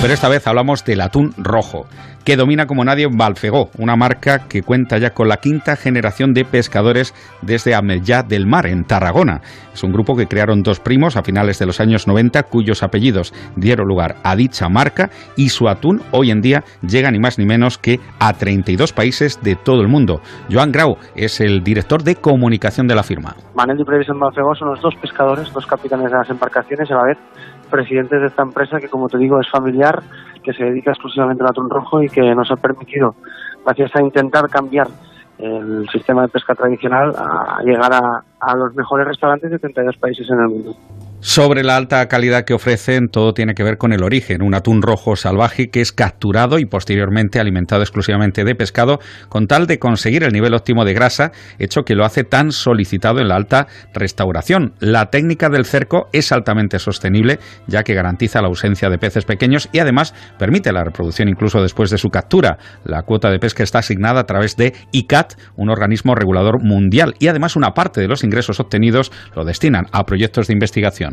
Pero esta vez hablamos del atún rojo, que domina como nadie Balfegó, una marca que cuenta ya con la quinta generación de pescadores desde Amellá del Mar, en Tarragona. Es un grupo que crearon dos primos a finales de los años 90, cuyos apellidos dieron lugar a dicha marca, y su atún hoy en día llega ni más ni menos que a 32 países de todo el mundo. Joan Grau es el director de comunicación de la firma. Manel y Previsión Balfegó son los dos pescadores, dos capitanes de las embarcaciones a la presidentes de esta empresa que, como te digo, es familiar, que se dedica exclusivamente al atún rojo y que nos ha permitido, gracias a intentar cambiar el sistema de pesca tradicional, a llegar a, a los mejores restaurantes de 32 países en el mundo. Sobre la alta calidad que ofrecen, todo tiene que ver con el origen, un atún rojo salvaje que es capturado y posteriormente alimentado exclusivamente de pescado con tal de conseguir el nivel óptimo de grasa, hecho que lo hace tan solicitado en la alta restauración. La técnica del cerco es altamente sostenible, ya que garantiza la ausencia de peces pequeños y además permite la reproducción incluso después de su captura. La cuota de pesca está asignada a través de ICAT, un organismo regulador mundial, y además una parte de los ingresos obtenidos lo destinan a proyectos de investigación.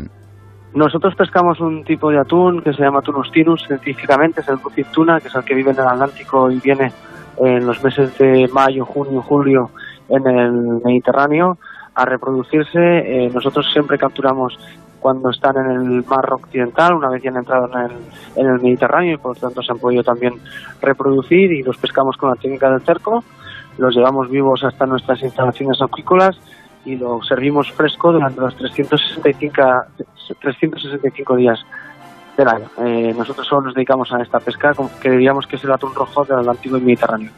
Nosotros pescamos un tipo de atún que se llama atún ostinus, científicamente es el bluefin tuna, que es el que vive en el Atlántico y viene en los meses de mayo, junio, julio en el Mediterráneo a reproducirse. Eh, nosotros siempre capturamos cuando están en el mar occidental, una vez ya han entrado en el, en el Mediterráneo y por lo tanto se han podido también reproducir y los pescamos con la técnica del cerco, los llevamos vivos hasta nuestras instalaciones acuícolas y lo servimos fresco durante los 365, 365 días del año. Eh, nosotros solo nos dedicamos a esta pesca, que diríamos que es el atún rojo del Atlántico y Mediterráneo.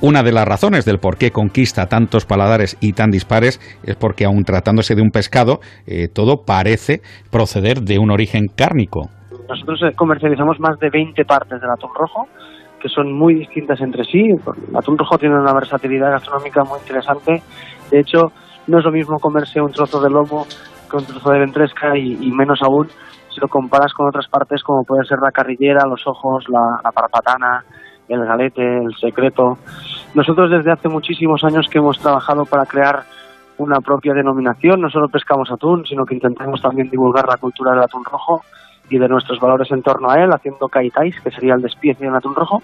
Una de las razones del por qué conquista tantos paladares y tan dispares es porque, aun tratándose de un pescado, eh, todo parece proceder de un origen cárnico. Nosotros eh, comercializamos más de 20 partes del atún rojo, que son muy distintas entre sí. El atún rojo tiene una versatilidad gastronómica muy interesante. De hecho, no es lo mismo comerse un trozo de lomo que un trozo de ventresca y, menos aún si lo comparas con otras partes como puede ser la carrillera, los ojos, la, la parpatana, el galete, el secreto. Nosotros desde hace muchísimos años que hemos trabajado para crear una propia denominación, no solo pescamos atún, sino que intentamos también divulgar la cultura del atún rojo y de nuestros valores en torno a él, haciendo kaitais, que sería el despiece del atún rojo.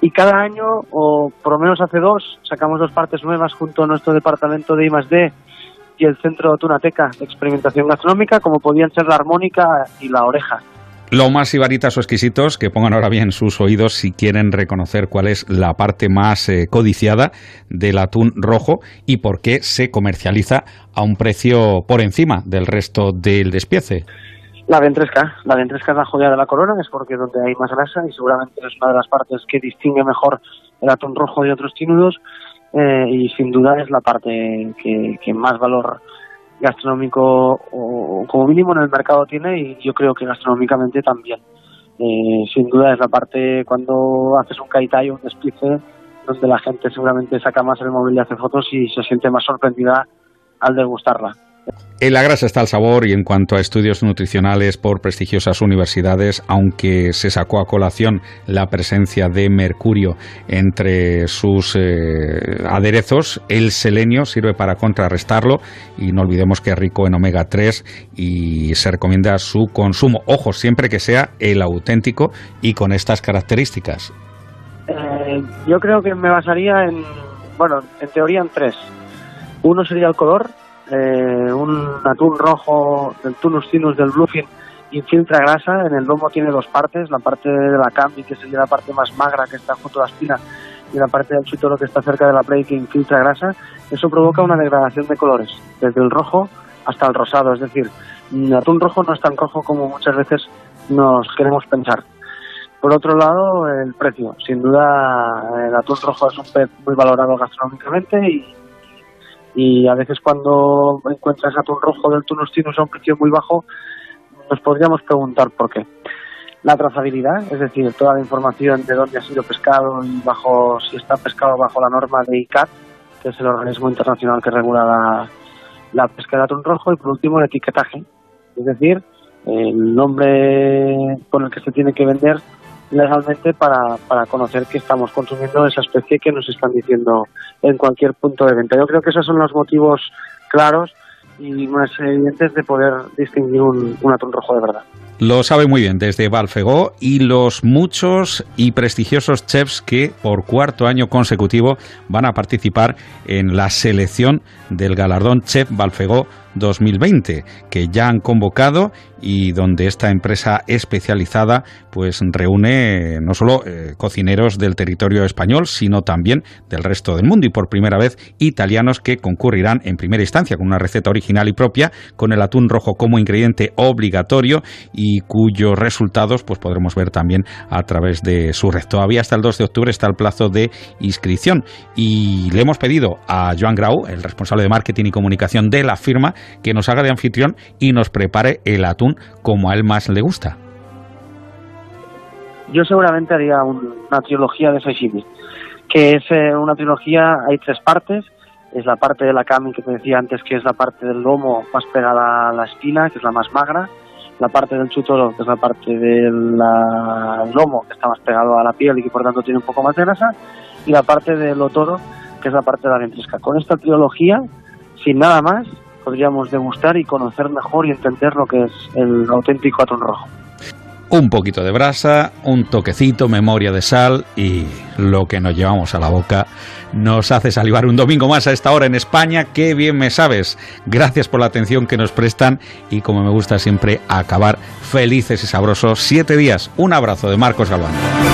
Y cada año, o por lo menos hace dos, sacamos dos partes nuevas junto a nuestro departamento de I+.D. y el Centro Tunateca de Experimentación Gastronómica, como podían ser la armónica y la oreja. Lo más ibaritas o exquisitos, que pongan ahora bien sus oídos si quieren reconocer cuál es la parte más eh, codiciada del atún rojo y por qué se comercializa a un precio por encima del resto del despiece. La ventresca, la ventresca es la joya de la corona, es porque es donde hay más grasa y seguramente es una de las partes que distingue mejor el atún rojo de otros tínudos eh, y sin duda es la parte que, más valor gastronómico o, como mínimo en el mercado tiene y yo creo que gastronómicamente también. Eh, sin duda es la parte cuando haces un caitayo, un despice, donde la gente seguramente saca más el móvil y hace fotos y se siente más sorprendida al degustarla. En la grasa está el sabor y en cuanto a estudios nutricionales por prestigiosas universidades, aunque se sacó a colación la presencia de mercurio entre sus eh, aderezos, el selenio sirve para contrarrestarlo y no olvidemos que es rico en omega 3 y se recomienda su consumo. Ojo, siempre que sea el auténtico y con estas características. Eh, yo creo que me basaría en, bueno, en teoría en tres. Uno sería el color, eh, un atún rojo del Tunus Tinus del Bluefin infiltra grasa, en el lomo tiene dos partes, la parte de la cambi, que sería la parte más magra que está junto a la espina, y la parte del chutoro que está cerca de la play que infiltra grasa, eso provoca una degradación de colores, desde el rojo hasta el rosado. Es decir, el atún rojo no es tan rojo como muchas veces nos queremos pensar. Por otro lado, el precio. Sin duda, el atún rojo es un pez muy valorado gastronómicamente y, y a veces cuando encuentras atún rojo del Tunustinus a un precio muy bajo, nos podríamos preguntar por qué. La trazabilidad, es decir, toda la información de dónde ha sido pescado y bajo si está pescado bajo la norma de ICAT, que es el organismo internacional que regula la, la pesca de atún rojo, y por último el etiquetaje, es decir, el nombre con el que se tiene que vender legalmente para, para conocer que estamos consumiendo esa especie que nos están diciendo en cualquier punto de venta. Yo creo que esos son los motivos claros y más evidentes de poder distinguir un, un atún rojo de verdad. Lo sabe muy bien desde Balfegó y los muchos y prestigiosos chefs que por cuarto año consecutivo van a participar en la selección del galardón Chef Balfegó 2020, que ya han convocado y donde esta empresa especializada pues reúne no solo eh, cocineros del territorio español, sino también del resto del mundo y por primera vez italianos que concurrirán en primera instancia con una receta original y propia con el atún rojo como ingrediente obligatorio y cuyos resultados pues podremos ver también a través de su red. Todavía hasta el 2 de octubre está el plazo de inscripción y le hemos pedido a Joan Grau, el responsable de marketing y comunicación de la firma, que nos haga de anfitrión y nos prepare el atún como a él más le gusta. Yo seguramente haría una trilogía de sashimi, que es eh, una trilogía, hay tres partes, es la parte de la kami que te decía antes, que es la parte del lomo más pegada a la espina, que es la más magra, la parte del chutoro, que es la parte del lomo, que está más pegado a la piel y que por tanto tiene un poco más de grasa, y la parte del otoro, que es la parte de la ventresca. Con esta trilogía, sin nada más, podríamos degustar y conocer mejor y entender lo que es el auténtico atún rojo. Un poquito de brasa, un toquecito, memoria de sal y lo que nos llevamos a la boca nos hace salivar un domingo más a esta hora en España. Qué bien me sabes. Gracias por la atención que nos prestan y como me gusta siempre acabar felices y sabrosos. Siete días. Un abrazo de Marcos Galván.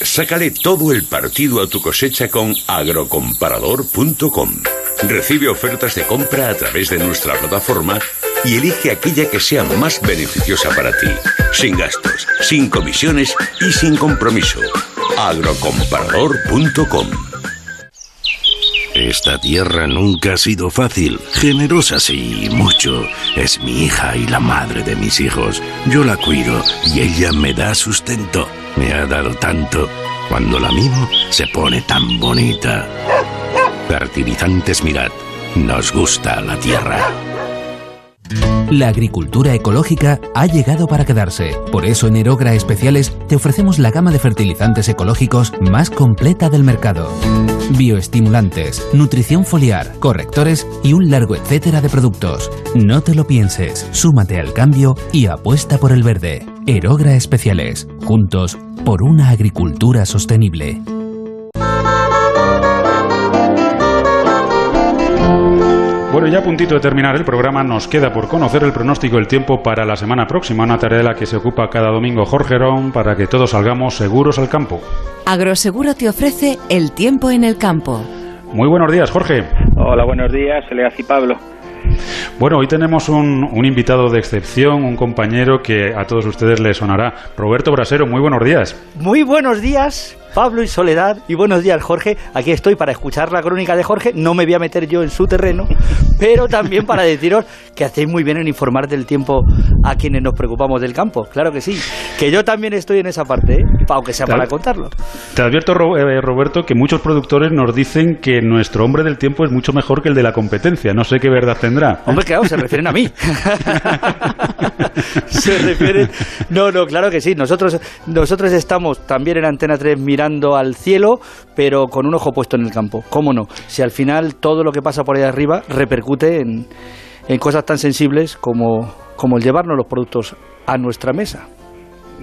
Sácale todo el partido a tu cosecha con agrocomparador.com. Recibe ofertas de compra a través de nuestra plataforma y elige aquella que sea más beneficiosa para ti, sin gastos, sin comisiones y sin compromiso. agrocomparador.com. Esta tierra nunca ha sido fácil. Generosa sí, mucho. Es mi hija y la madre de mis hijos. Yo la cuido y ella me da sustento. Me ha dado tanto. Cuando la mimo, se pone tan bonita. Fertilizantes Mirad. Nos gusta la tierra. La agricultura ecológica ha llegado para quedarse. Por eso en Erogra Especiales te ofrecemos la gama de fertilizantes ecológicos más completa del mercado. Bioestimulantes, nutrición foliar, correctores y un largo etcétera de productos. No te lo pienses, súmate al cambio y apuesta por el verde. Erogra Especiales, juntos por una agricultura sostenible. Bueno, ya a puntito de terminar el programa, nos queda por conocer el pronóstico del tiempo para la semana próxima, una tarea de la que se ocupa cada domingo Jorge Ron para que todos salgamos seguros al campo. Agroseguro te ofrece el tiempo en el campo. Muy buenos días, Jorge. Hola, buenos días, Eleaz y Pablo. Bueno, hoy tenemos un, invitado de excepción, un compañero que a todos ustedes les sonará. Roberto Brasero, muy buenos días. Muy buenos días Pablo y Soledad. Y buenos días, Jorge. Aquí estoy para escuchar la crónica de Jorge. No me voy a meter yo en su terreno, (laughs) pero también para deciros que hacéis muy bien en informar del tiempo a quienes nos preocupamos del campo. Claro que sí. Que yo también estoy en esa parte, ¿eh? aunque sea para contarlo. Te advierto, eh, Roberto, que muchos productores nos dicen que nuestro hombre del tiempo es mucho mejor que el de la competencia. No sé qué verdad tendrá. Hombre, claro, se refieren a mí. (laughs) se refieren. No, no, claro que sí. Nosotros, nosotros estamos también en Antena 3 mirando al cielo, pero con un ojo puesto en el campo. ¿Cómo no? Si al final todo lo que pasa por ahí arriba repercute en, en cosas tan sensibles como, como el llevarnos los productos a nuestra mesa.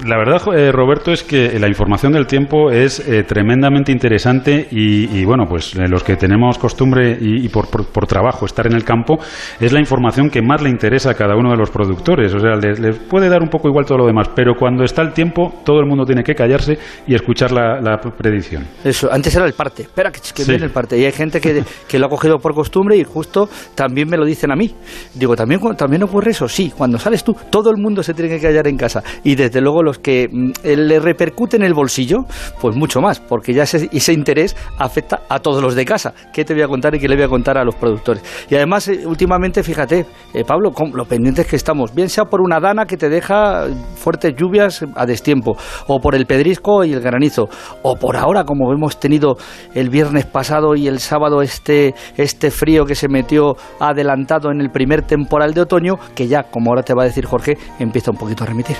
La verdad, eh, Roberto, es que la información del tiempo es eh, tremendamente interesante y, bueno, pues eh, los que tenemos costumbre y, por, trabajo estar en el campo, es la información que más le interesa a cada uno de los productores. O sea, les, puede dar un poco igual todo lo demás, pero cuando está el tiempo, todo el mundo tiene que callarse y escuchar la, predicción. Eso, antes era el parte. Espera, que, viene el parte. Y hay gente que, (laughs) que, lo ha cogido por costumbre y justo también me lo dicen a mí. Digo, ¿también, ¿también ocurre eso? Sí, cuando sales tú, todo el mundo se tiene que callar en casa. Y desde luego los que mm, le repercute en el bolsillo, pues mucho más, porque ya ese, ese, interés afecta a todos los de casa. ¿Qué te voy a contar y qué le voy a contar a los productores? Y además, eh, últimamente, fíjate, eh, Pablo, con lo pendientes que estamos, bien sea por una dana que te deja fuertes lluvias a destiempo, o por el pedrisco y el granizo, o por ahora, como hemos tenido el viernes pasado y el sábado, este, este frío que se metió adelantado en el primer temporal de otoño, que ya, como ahora te va a decir Jorge, empieza un poquito a remitir.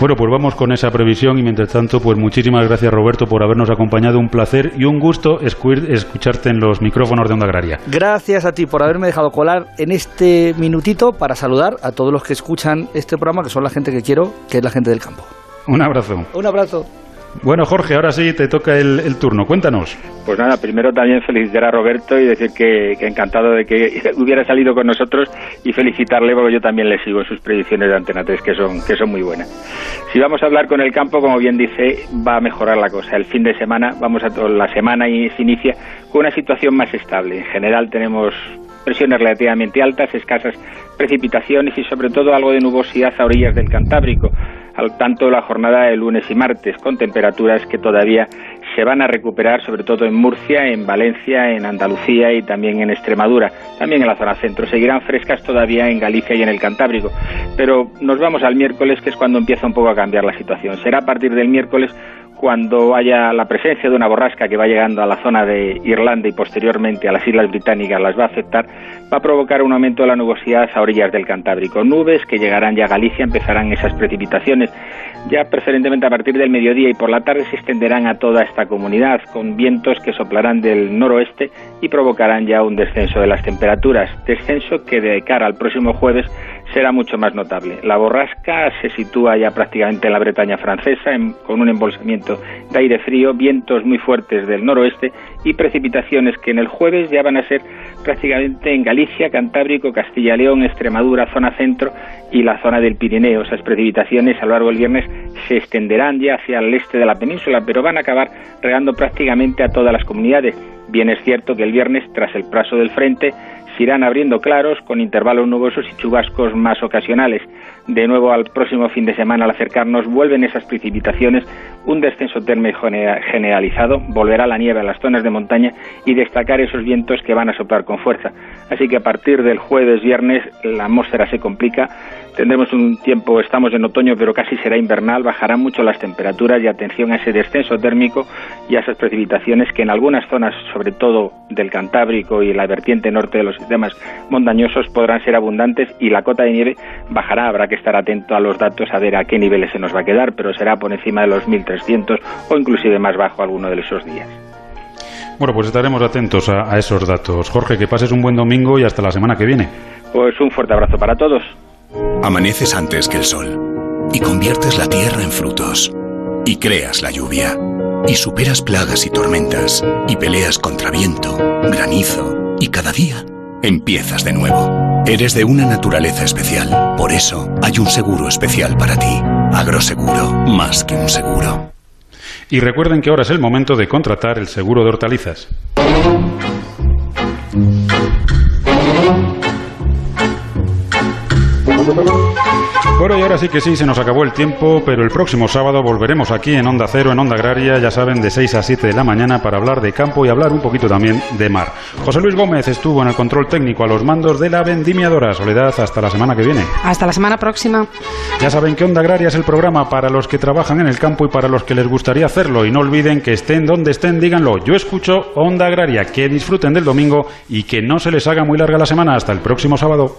Bueno, pues vamos con esa previsión y mientras tanto, pues muchísimas gracias Roberto por habernos acompañado, un placer y un gusto escucharte en los micrófonos de Onda Agraria. Gracias a ti por haberme dejado colar en este minutito para saludar a todos los que escuchan este programa, que son la gente que quiero, que es la gente del campo. Un abrazo. Un abrazo. Bueno, Jorge, ahora sí te toca el, turno. Cuéntanos. Pues nada, primero también felicitar a Roberto y decir que, encantado de que (laughs) hubiera salido con nosotros y felicitarle porque yo también le sigo sus predicciones de Antena 3 que son, que son muy buenas. Si vamos a hablar con el campo, como bien dice, va a mejorar la cosa. El fin de semana, vamos a la semana y se inicia con una situación más estable. En general tenemos presiones relativamente altas, escasas precipitaciones y sobre todo algo de nubosidad a orillas del Cantábrico al tanto la jornada de lunes y martes, con temperaturas que todavía se van a recuperar, sobre todo en Murcia, en Valencia, en Andalucía y también en Extremadura, también en la zona centro. Seguirán frescas todavía en Galicia y en el Cantábrico. Pero nos vamos al miércoles, que es cuando empieza un poco a cambiar la situación. Será a partir del miércoles cuando haya la presencia de una borrasca que va llegando a la zona de Irlanda y posteriormente a las Islas Británicas las va a afectar, va a provocar un aumento de la nubosidad a orillas del Cantábrico. Nubes que llegarán ya a Galicia, empezarán esas precipitaciones ya preferentemente a partir del mediodía y por la tarde se extenderán a toda esta comunidad con vientos que soplarán del noroeste y provocarán ya un descenso de las temperaturas, descenso que de cara al próximo jueves será mucho más notable. La borrasca se sitúa ya prácticamente en la Bretaña francesa, con un embolsamiento de aire frío, vientos muy fuertes del noroeste y precipitaciones que en el jueves ya van a ser prácticamente en Galicia, Cantábrico, Castilla León, Extremadura, zona centro y la zona del Pirineo. Esas precipitaciones a lo largo del viernes se extenderán ya hacia el este de la península, pero van a acabar regando prácticamente a todas las comunidades. Bien es cierto que el viernes, tras el paso del frente, se irán abriendo claros con intervalos nubosos y chubascos más ocasionales. De nuevo al próximo fin de semana al acercarnos vuelven esas precipitaciones, un descenso térmico generalizado, volverá la nieve a las zonas de montaña y destacar esos vientos que van a soplar con fuerza. Así que a partir del jueves, viernes, la atmósfera se complica, tendremos un tiempo, estamos en otoño, pero casi será invernal, bajarán mucho las temperaturas y atención a ese descenso térmico y a esas precipitaciones que en algunas zonas, sobre todo del Cantábrico y la vertiente norte de los sistemas montañosos, podrán ser abundantes y la cota de nieve bajará. Habrá que estar atento a los datos a ver a qué niveles se nos va a quedar, pero será por encima de los 1.300 o inclusive más bajo alguno de esos días. Bueno, pues estaremos atentos a, esos datos. Jorge, que pases un buen domingo y hasta la semana que viene. Pues un fuerte abrazo para todos. Amaneces antes que el sol y conviertes la tierra en frutos y creas la lluvia y superas plagas y tormentas y peleas contra viento, granizo y cada día empiezas de nuevo. Eres de una naturaleza especial. Por eso hay un seguro especial para ti. Agroseguro, más que un seguro. Y recuerden que ahora es el momento de contratar el seguro de hortalizas. Por hoy ahora sí que sí, se nos acabó el tiempo, pero el próximo sábado volveremos aquí en Onda Cero, en Onda Agraria, ya saben, de 6 a 7 de la mañana para hablar de campo y hablar un poquito también de mar. José Luis Gómez estuvo en el control técnico a los mandos de la vendimiadora. Soledad, hasta la semana que viene. Hasta la semana próxima. Ya saben que Onda Agraria es el programa para los que trabajan en el campo y para los que les gustaría hacerlo. Y no olviden que estén donde estén, díganlo. Yo escucho Onda Agraria. Que disfruten del domingo y que no se les haga muy larga la semana. Hasta el próximo sábado.